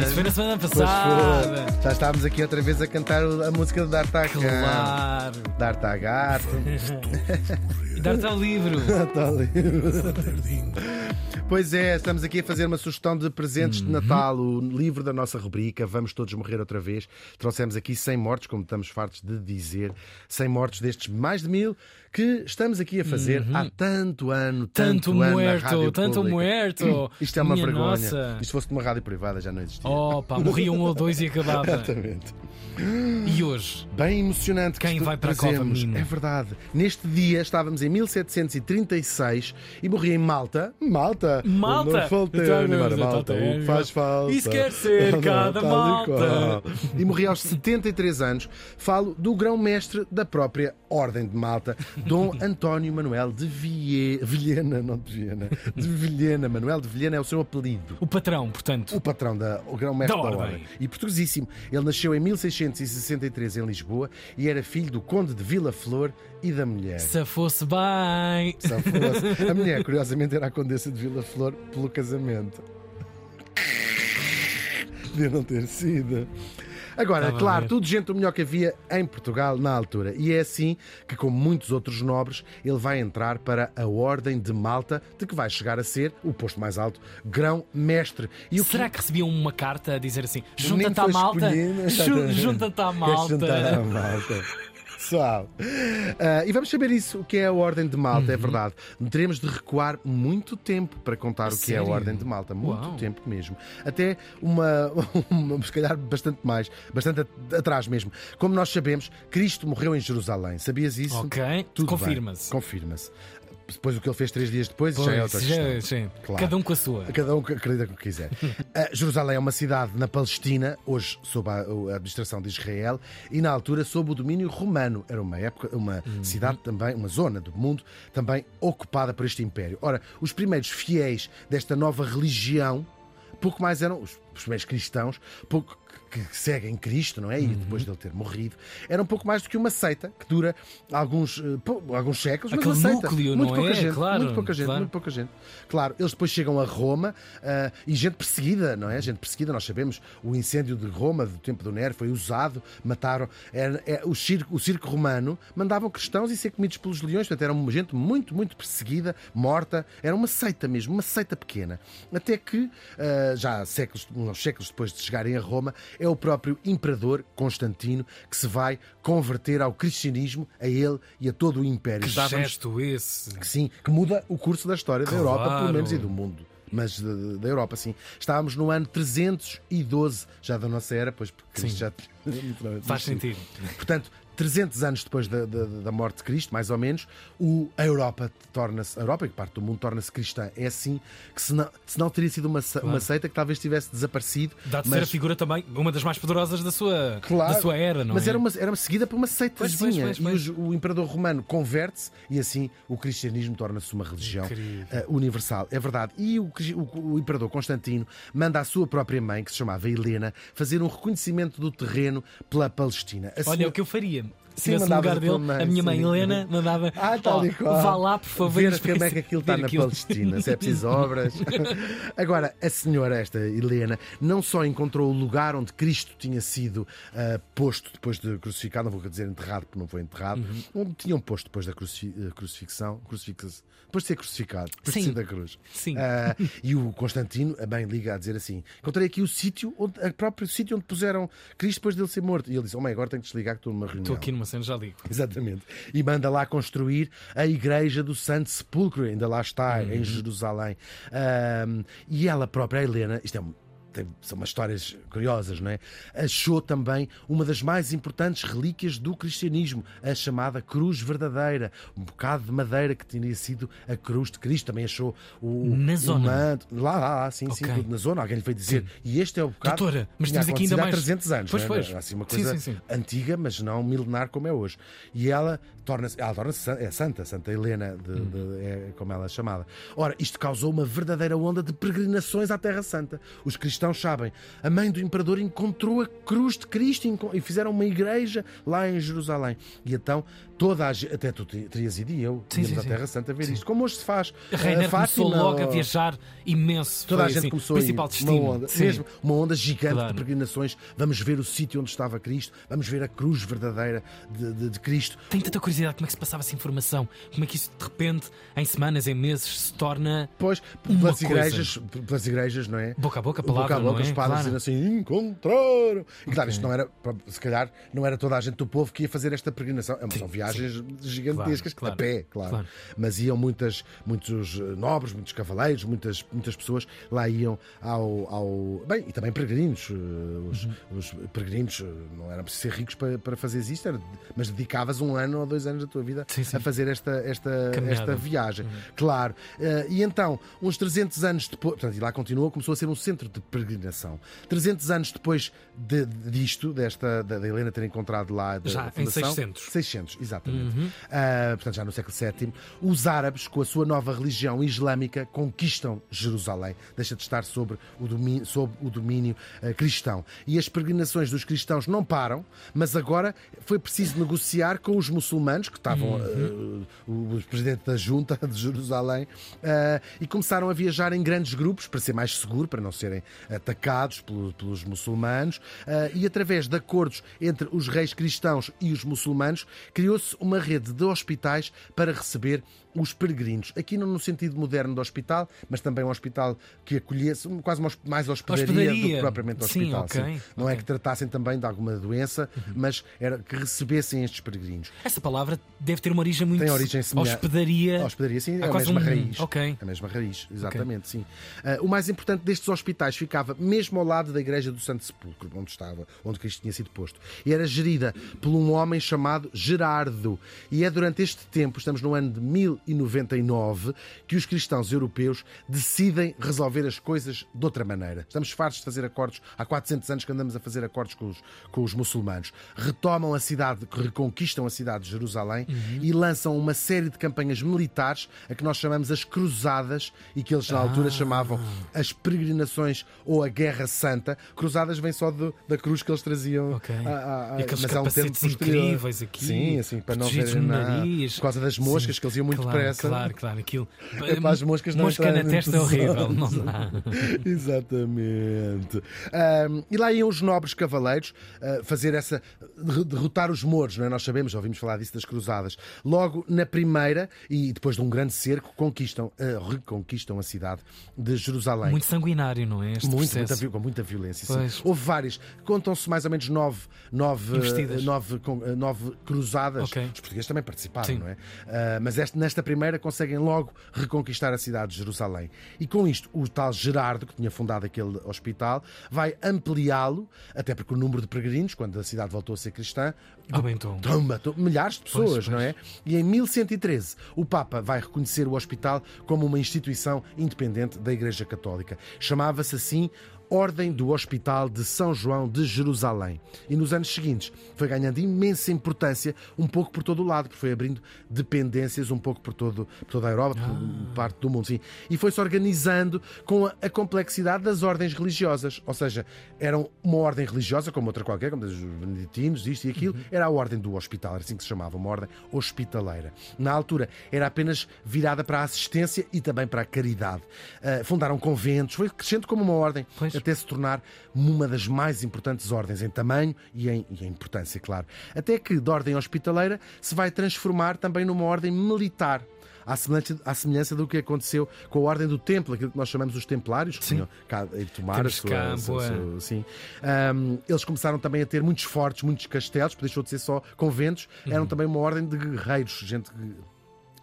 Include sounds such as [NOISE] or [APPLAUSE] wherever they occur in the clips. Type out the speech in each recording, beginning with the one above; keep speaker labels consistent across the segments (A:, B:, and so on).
A: Isso foi na semana passada.
B: Já estávamos aqui outra vez a cantar a música de D'Artagnan.
A: Claro.
B: D'Artagato. [LAUGHS]
A: E dar-te ao livro.
B: Tá ali. Pois é, estamos aqui a fazer uma sugestão de presentes
A: Uhum.
B: de Natal, o livro da nossa rubrica Vamos Todos Morrer Outra Vez. Trouxemos aqui 100 mortos, como estamos fartos de dizer, 100 mortos destes mais de mil que estamos aqui a fazer há tanto ano,
A: Uhum. Tanto
B: tanto ano na
A: muerto,
B: rádio
A: tanto
B: pública.
A: muerto. [LAUGHS]
B: Isto é uma
A: Minha
B: vergonha.
A: nossa.
B: Isto fosse numa rádio privada já não existia.
A: Oh, pá, morria um ou dois e acabava. [LAUGHS]
B: Exatamente. [GASPS]
A: E hoje?
B: Bem emocionante que
A: Quem vai para a Cova,
B: trazemos.
A: menino?
B: É verdade. Neste dia estávamos em 1736 e morri em Malta. Malta!
A: Malta!
B: Não falta
A: Então,
B: animar a
A: mas
B: Malta. O que faz falta.
A: Isso quer ser cada Malta.
B: E morri aos 73 anos. Falo do grão-mestre da própria Ordem de Malta, Dom [LAUGHS] António Manuel de Vie... Vilhena, não de Viena, de Vilhena. Manuel de Vilhena é o seu apelido.
A: O patrão, portanto.
B: O patrão da o grão-mestre
A: Da
B: da,
A: ordem.
B: E portuguesíssimo. Ele nasceu em 1663 em Lisboa e era filho do conde de Vila Flor e da mulher.
A: Se fosse bem.
B: Se fosse- A mulher, curiosamente, era a condessa de Vila Flor pelo casamento. Podia não ter sido. Agora,
A: Estava
B: claro, tudo gente o melhor que havia em Portugal na altura. E é assim que, como muitos outros nobres, ele vai entrar para a Ordem de Malta, de que vai chegar a ser o posto mais alto, grão-mestre. E o que-
A: Será que recebiam uma carta a dizer assim: [LAUGHS] junta-te à malta? Junta-te à malta.
B: Pessoal, ah, e vamos saber isso, o que é a Ordem de Malta,
A: Uhum.
B: é verdade. Teremos de recuar muito tempo para contar o que é a
A: sério?
B: Ordem de Malta, muito
A: Uau.
B: tempo mesmo. Até uma, [LAUGHS] uma, se calhar bastante mais, bastante at- atrás mesmo. Como nós sabemos, Cristo morreu em Jerusalém, sabias isso?
A: Ok, confirma-se.
B: Confirma-se. Depois o que ele fez três dias depois já é outra
A: Pois,
B: questão.
A: sim.
B: Claro.
A: Cada um com a sua.
B: Cada um que acredita que quiser. Uh, [LAUGHS] Jerusalém é uma cidade na Palestina, hoje sob a, a administração de Israel, e na altura sob o domínio romano. Era uma época, uma
A: Uhum.
B: cidade também, uma zona do mundo também ocupada por este império. Ora, os primeiros fiéis desta nova religião, pouco mais eram os, os primeiros cristãos, pouco que seguem Cristo, não é? E depois dele ter morrido, era um pouco mais do que uma seita que dura alguns, eh, pou- alguns séculos, mas
A: Aquele
B: uma seita.
A: núcleo,
B: muito
A: não
B: pouca
A: é?
B: gente,
A: Claro,
B: muito pouca gente,
A: claro.
B: muito pouca gente. Claro, eles depois chegam a Roma ah, e gente perseguida, não é? Gente perseguida, nós sabemos, o incêndio de Roma do tempo do Nero foi usado, mataram. Era, é, o, circo, o circo romano mandavam cristãos e ser comidos pelos leões, portanto, era uma gente muito, muito perseguida, morta. Era uma seita mesmo, uma seita pequena. Até que, ah, já séculos, uns séculos depois de chegarem a Roma, é o próprio imperador Constantino que se vai converter ao cristianismo, a ele e a todo o império.
A: Que gesto esse.
B: que sim, que muda o curso da história
A: Claro.
B: da Europa, pelo menos, e do mundo. Mas da Europa, sim. Estávamos no ano 312, já da nossa era, pois porque
A: Sim.
B: já.
A: Faz sentido.
B: Portanto, 300 anos depois da, da- da morte de Cristo, mais ou menos, o, a Europa torna-se, a Europa e parte do mundo torna-se cristã. É assim que, se não, se não teria sido uma, se- uma seita que talvez tivesse desaparecido.
A: Dá de ser a
B: mas-
A: figura também, uma das mais poderosas da sua,
B: Claro,
A: da sua era, não
B: mas
A: é?
B: era, uma, era uma seguida por uma seitazinha.
A: Pois, pois, pois,
B: E os- o imperador romano converte-se e assim o cristianismo torna-se uma religião eh, universal. É verdade. E o, o- o imperador Constantino manda a sua própria mãe, que se chamava Helena, fazer um reconhecimento do terreno pela Palestina. A
A: Olha, é o que eu faria.
B: Sim,
A: no lugar dele,
B: mãe,
A: a minha mãe
B: sim.
A: Helena mandava.
B: Ah, tal
A: "Oh,
B: qual.
A: Vá lá, por favor.
B: Ver como é que aquilo está na
A: aquilo."
B: Palestina, se é preciso obras. [LAUGHS] Agora, a senhora, esta Helena, não só encontrou o lugar onde Cristo tinha sido ah, posto depois de crucificado, não vou dizer enterrado, porque não foi enterrado,
A: Uhum.
B: onde tinham posto depois da cruci- eh, crucifixão, crucifixação, depois de ser crucificado, depois de
A: Sim.
B: ser da cruz.
A: Sim.
B: Ah, e o Constantino a bem liga a dizer assim: encontrei aqui o sítio, onde, o próprio sítio onde puseram Cristo depois dele ser morto. E ele disse: Oh, mãe, agora tenho que desligar que estou numa reunião.
A: Estou aqui numa cena, já ligo.
B: Exatamente. E manda lá construir a igreja do Santo Sepulcro, ainda lá está,
A: Uhum.
B: em Jerusalém. Ahm, e ela própria, a Helena, isto é um- tem- são umas histórias curiosas, não é? Achou também uma das mais importantes relíquias do cristianismo, a chamada cruz verdadeira, um bocado de madeira que tinha sido a cruz de Cristo. Também achou o,
A: Na
B: o
A: zona?
B: manto. Lá, lá, lá, sim, sim,
A: Ok.
B: tudo na zona. Alguém lhe veio dizer. E este é o bocado.
A: Doutora, mas temos aqui ainda mais-
B: Há 300 anos,
A: Pois,
B: não é?
A: pois.
B: Assim, uma
A: Sim,
B: coisa
A: sim, sim.
B: antiga, mas não milenar como é hoje. E ela torna-se, ela torna-se é santa, Santa Helena, de-
A: Hum.
B: de- é como ela é chamada. Ora, isto causou uma verdadeira onda de peregrinações à Terra Santa. Os cristãos cristãos sabem, a mãe do imperador encontrou a cruz de Cristo e fizeram uma igreja lá em Jerusalém. E então toda a gente, até tu te- terias ido e eu,
A: Sim,
B: íamos
A: sim,
B: à
A: sim.
B: Terra Santa ver isto, como hoje se faz.
A: A Rainer começou logo a viajar imenso.
B: Toda
A: Foi
B: a gente
A: assim,
B: começou a ir,
A: principal
B: uma
A: destino.
B: onda,
A: Sim.
B: mesmo uma onda gigante
A: Claro.
B: de peregrinações. Vamos ver o sítio onde estava Cristo, vamos ver a cruz verdadeira de, de- de Cristo.
A: Tenho tanta curiosidade como é que se passava essa informação, como é que isso de repente, em semanas, em meses, se torna Uma
B: pelas
A: coisa.
B: igrejas, pelas igrejas, não é?
A: boca a boca,
B: boca
A: palavra,
B: a boca,
A: não
B: os
A: é?
B: padres
A: Claro.
B: dizendo assim, encontraram. E claro, isto não era, se calhar, não era toda a gente do povo que ia fazer esta peregrinação. É, São viagens gigantescas,
A: Claro,
B: a pé, claro.
A: claro.
B: Mas iam muitas, muitos eh, nobres, muitos cavaleiros, muitas, muitas pessoas lá iam ao, ao. Bem, e também peregrinos. eh, Os,
A: Uhum.
B: os peregrinos eh, não eram preciso ser ricos para, para fazer isto, era- mas dedicavas um ano ou dois anos da tua vida
A: Sim, sim.
B: a fazer esta, esta,
A: Caminhada.
B: esta viagem. Claro. Eh, e então, uns 300 anos depois, portanto, e lá continuou, começou a ser um centro de peregrinação. 300 anos depois de- disto, desta, da, da Helena ter encontrado lá da,
A: Já
B: da
A: em
B: fundação,
A: 600.
B: 600, exatamente. Ah, portanto, já no século VII, os árabes, com a sua nova religião islâmica, conquistam Jerusalém. Deixa de estar sobre o domínio, sob o domínio ah, cristão. E as peregrinações dos cristãos não param, mas agora foi preciso negociar com os muçulmanos, que estavam ah, o, o presidente da junta [LAUGHS] de Jerusalém, e começaram a viajar em grandes grupos para ser mais seguro, para não serem atacados pelo- pelos muçulmanos, e através de acordos entre os reis cristãos e os muçulmanos, criou-se uma rede de hospitais para receber os peregrinos. Aqui não no sentido moderno do hospital, mas também um hospital que acolhesse, quase uma mais hospedaria, do
A: Hospedaria.
B: que propriamente
A: Sim,
B: hospital.
A: ok,
B: sim. Não é que tratassem também de alguma doença, mas era que recebessem estes peregrinos.
A: Essa palavra deve ter uma origem muito.
B: Tem origem semelhante.
A: Hospedaria.
B: Hospedaria, sim, é a mesma
A: um-
B: raiz.
A: ok.
B: A mesma raiz, exatamente, sim. Ah, o mais importante destes hospitais ficava mesmo ao lado da igreja do Santo Sepulcro, onde estava, onde Cristo tinha sido posto. E era gerida por um homem chamado Gerardo. E é durante este tempo, estamos no ano de 1099, que os cristãos europeus decidem resolver as coisas de outra maneira. Estamos fartos de fazer acordos, há 400 anos que andamos a fazer acordos com os, com os muçulmanos. Retomam a cidade, reconquistam a cidade de Jerusalém e lançam uma série de campanhas militares a que nós chamamos as Cruzadas e que eles na altura chamavam as peregrinações ou a Guerra Santa. Cruzadas vem só do- da cruz que eles traziam.
A: Ok.
B: a- a-
A: E aqueles
B: mas há um tempo
A: capacetes
B: posterior.
A: incríveis aqui,
B: Sim, assim, para não verem
A: no
B: na-
A: nariz.
B: Por causa das moscas,
A: Sim,
B: que eles iam muito
A: claro,
B: depressa.
A: Claro, claro, aquilo.
B: É para as moscas não
A: Mosca na testa é horrível, não dá. [LAUGHS]
B: Exatamente. Ahm, e lá iam os nobres cavaleiros ah, fazer essa. de- derrotar os mouros, não é? Nós sabemos, já ouvimos falar disso das cruzadas. Logo na primeira, e depois de um grande cerco, conquistam, ah, reconquistam a cidade de Jerusalém.
A: Muito sanguinário, não é? Este
B: Muito, muita, com muita violência. Houve várias. Contam-se mais ou menos nove, nove, nove, eh, nove cruzadas.
A: Ok.
B: Os portugueses também participaram,
A: Sim.
B: não é? Ah, mas este- nesta primeira conseguem logo reconquistar a cidade de Jerusalém. E com isto, o tal Gerardo, que tinha fundado aquele hospital, vai ampliá-lo, até porque o número de peregrinos, quando a cidade voltou a ser cristã,
A: Aumentou.
B: Toma, to- milhares de pessoas,
A: Pois, pois.
B: não é? E em 1113, o Papa vai reconhecer o hospital como uma instituição independente da Igreja Católica. Chamava-se assim Ordem do Hospital de São João de Jerusalém. E nos anos seguintes foi ganhando imensa importância, um pouco por todo o lado, porque foi abrindo dependências um pouco por, todo, por toda a Europa, por parte do mundo, sim. E foi-se organizando com a, a complexidade das ordens religiosas. Ou seja, eram uma ordem religiosa, como outra qualquer, como os beneditinos, isto e aquilo, era a ordem do hospital, era assim que se chamava, uma ordem hospitaleira. Na altura, era apenas virada para a assistência e também para a caridade. Ah, fundaram conventos, foi crescendo como uma ordem,
A: Pois.
B: Até se tornar uma das mais importantes ordens em tamanho e em, e em importância, claro. Até que, da ordem hospitaleira, se vai transformar também numa ordem militar. À semelhança, à semelhança do que aconteceu com a Ordem do Templo, aquilo que nós chamamos os Templários, que tinham cá ir tomar a sua,
A: cá,
B: a sua- sua- sim. Ahm, eles começaram também a ter muitos fortes, muitos castelos, deixou de ser só conventos,
A: Uhum.
B: eram também uma ordem de guerreiros, gente que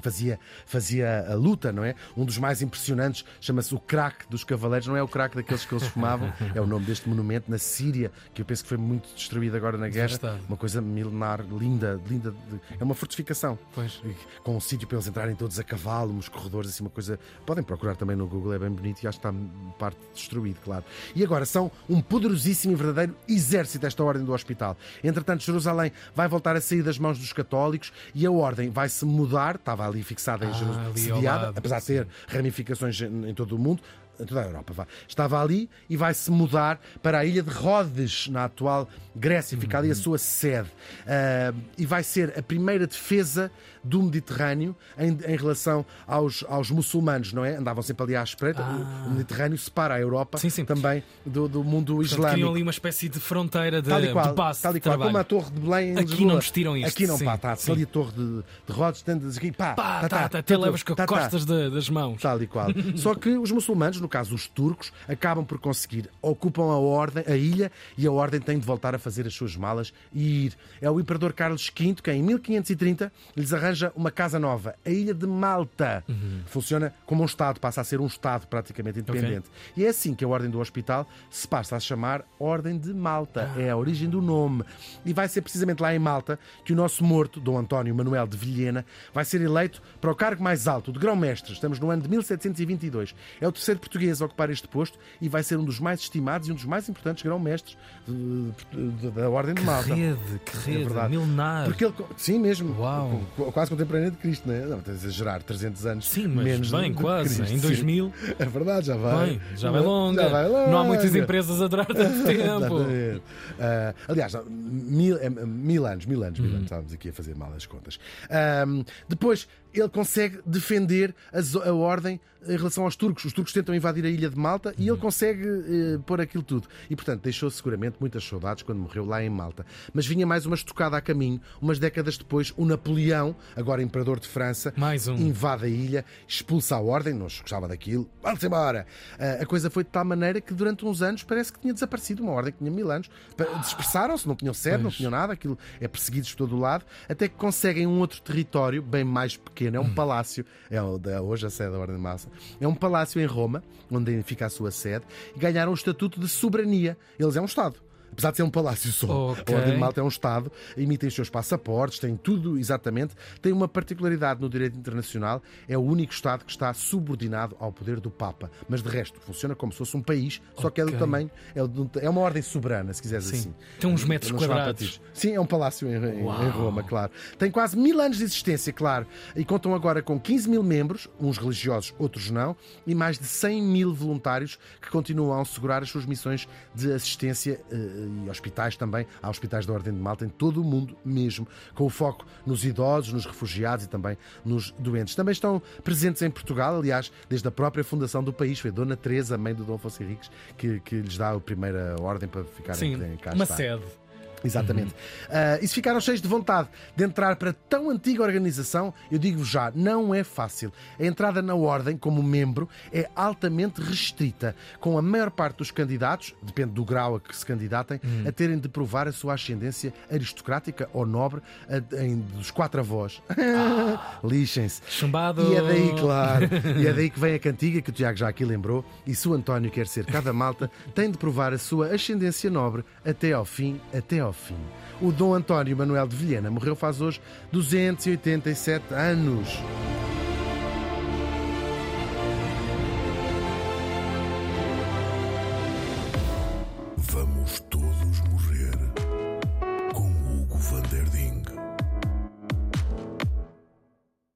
B: fazia, fazia a luta, não é? Um dos mais impressionantes chama-se o crack dos cavaleiros, não é o crack daqueles que eles fumavam, [LAUGHS] é o nome deste monumento na Síria, que eu penso que foi muito destruído agora na guerra.
A: Devastado.
B: Uma coisa milenar, linda, linda. de- É uma fortificação.
A: Pois.
B: Com um sítio para eles entrarem todos a cavalo, uns corredores, assim, uma coisa. Podem procurar também no Google, é bem bonito e acho que está parte destruído, claro. E agora são um poderosíssimo e verdadeiro exército esta ordem do hospital. Entretanto, Jerusalém vai voltar a sair das mãos dos católicos e a ordem vai se mudar, estava ali fixada em
A: Ah,
B: Jerusalém, sediada,
A: lado,
B: apesar de ter ramificações em em todo o mundo. em toda a Europa, vá. Estava ali e vai se mudar para a ilha de Rhodes, na atual Grécia, fica ali a sua sede. Uh, e vai ser a primeira defesa do Mediterrâneo em, em relação aos, aos muçulmanos, não é? Andavam sempre ali à espreita.
A: Ah.
B: O Mediterrâneo separa a Europa
A: Sim, sim.
B: também do, do mundo
A: Portanto,
B: islâmico.
A: criam ali uma espécie de fronteira de,
B: Tal e qual,
A: de base
B: tal e qual. Como a Torre de Belém em
A: Aqui
B: Lisboa.
A: não tiram isto,
B: Aqui não,
A: sim,
B: pá, está
A: sim.
B: ali a Torre de, de Rhodes, tendes aqui, pá,
A: Pá,
B: tá,
A: tá,
B: tá,
A: tá, até
B: tá,
A: levas com
B: tá, tá.
A: costas de- das mãos.
B: Tal e qual. [LAUGHS] Só que os muçulmanos, no caso os turcos, acabam por conseguir, ocupam a ordem, a ilha, e a ordem tem de voltar a fazer as suas malas e ir. É o imperador Carlos V que em 1530 lhes arranja uma casa nova, a ilha de Malta. Funciona como um Estado, passa a ser um Estado praticamente independente. E é assim que a ordem do hospital se passa a chamar Ordem de Malta. É a origem do nome. E vai ser precisamente lá em Malta que o nosso morto, Dom António Manuel de Vilhena, vai ser eleito para o cargo mais alto, de grão-mestre. Estamos no ano de 1722. É o terceiro português a ocupar este posto e vai ser um dos mais estimados e um dos mais importantes grão-mestres da Ordem de Malta.
A: Rede, que rede,
B: verdade.
A: milenar.
B: Porque ele, sim, mesmo.
A: Uau.
B: Qu- Quase contemporâneo de Cristo, não é? Não, estás a exagerar, 300 anos.
A: Sim, mas
B: menos
A: bem, quase.
B: Cristo,
A: Em
B: sim.
A: 2000,
B: É verdade, já vai.
A: bem, já vai longa.
B: Já vai longa.
A: Não há muitas empresas a durar tanto [LAUGHS] tempo.
B: Ah, aliás, mil, é, mil anos, mil anos,
A: Uhum.
B: mil anos, estávamos aqui a fazer mal as contas. Depois, ele consegue defender a, a ordem em relação aos turcos. Os turcos tentam invadir a ilha de Malta e
A: Uhum.
B: ele consegue eh, pôr aquilo tudo. E, portanto, deixou seguramente muitas saudades quando morreu lá em Malta. Mas vinha mais uma estocada a caminho. Umas décadas depois, o Napoleão, agora imperador de França,
A: um.
B: invade a ilha, expulsa a ordem, não se gostava daquilo, vamos embora. Ah, a coisa foi de tal maneira que durante uns anos parece que tinha desaparecido uma ordem que tinha mil anos. Dispersaram-se, não tinham sede, não
A: Pois.
B: tinham nada, aquilo é perseguidos por todo o lado, até que conseguem um outro território, bem mais pequeno, é um palácio, é hoje a sede da Ordem de Massa, é um palácio em Roma, onde fica a sua sede, e ganharam o estatuto de soberania. Eles é um Estado. Apesar de ser um palácio só,
A: Ok.
B: a Ordem de Malta é um Estado, emitem os seus passaportes, tem tudo exatamente. Tem uma particularidade no direito internacional: é o único Estado que está subordinado ao poder do Papa. Mas de resto, funciona como se fosse um país, só que é do tamanho, é, do- é uma ordem soberana, se quiseres
A: Sim.
B: assim.
A: Tem uns metros quadrados.
B: Sim, é um palácio em, em- em Roma, claro. Tem quase mil anos de existência, claro. E contam agora com 15 mil membros, uns religiosos, outros não, e mais de 100 mil voluntários que continuam a assegurar as suas missões de assistência eh, e hospitais também. Há hospitais da Ordem de Malta em todo o mundo mesmo, com o foco nos idosos, nos refugiados e também nos doentes. Também estão presentes em Portugal, aliás, desde a própria fundação do país. Foi Dona Teresa, mãe do Dom Afonso Henriques, que, que lhes dá a primeira ordem para ficarem
A: Sim,
B: cá
A: uma
B: está.
A: sede.
B: Exatamente. Ah, e se ficaram cheios de vontade de entrar para tão antiga organização, eu digo-vos já, não é fácil. A entrada na ordem como membro é altamente restrita, com a maior parte dos candidatos, depende do grau a que se candidatem, a terem de provar a sua ascendência aristocrática ou nobre a- em, dos quatro avós. [LAUGHS] Lixem-se.
A: Chumbado.
B: E é daí, claro, e é daí que vem a cantiga que o Tiago já aqui lembrou. E se o António quer ser cada malta, tem de provar a sua ascendência nobre até ao fim, até ao fim. O Dom António Manuel de Vilhena morreu faz hoje 287 anos.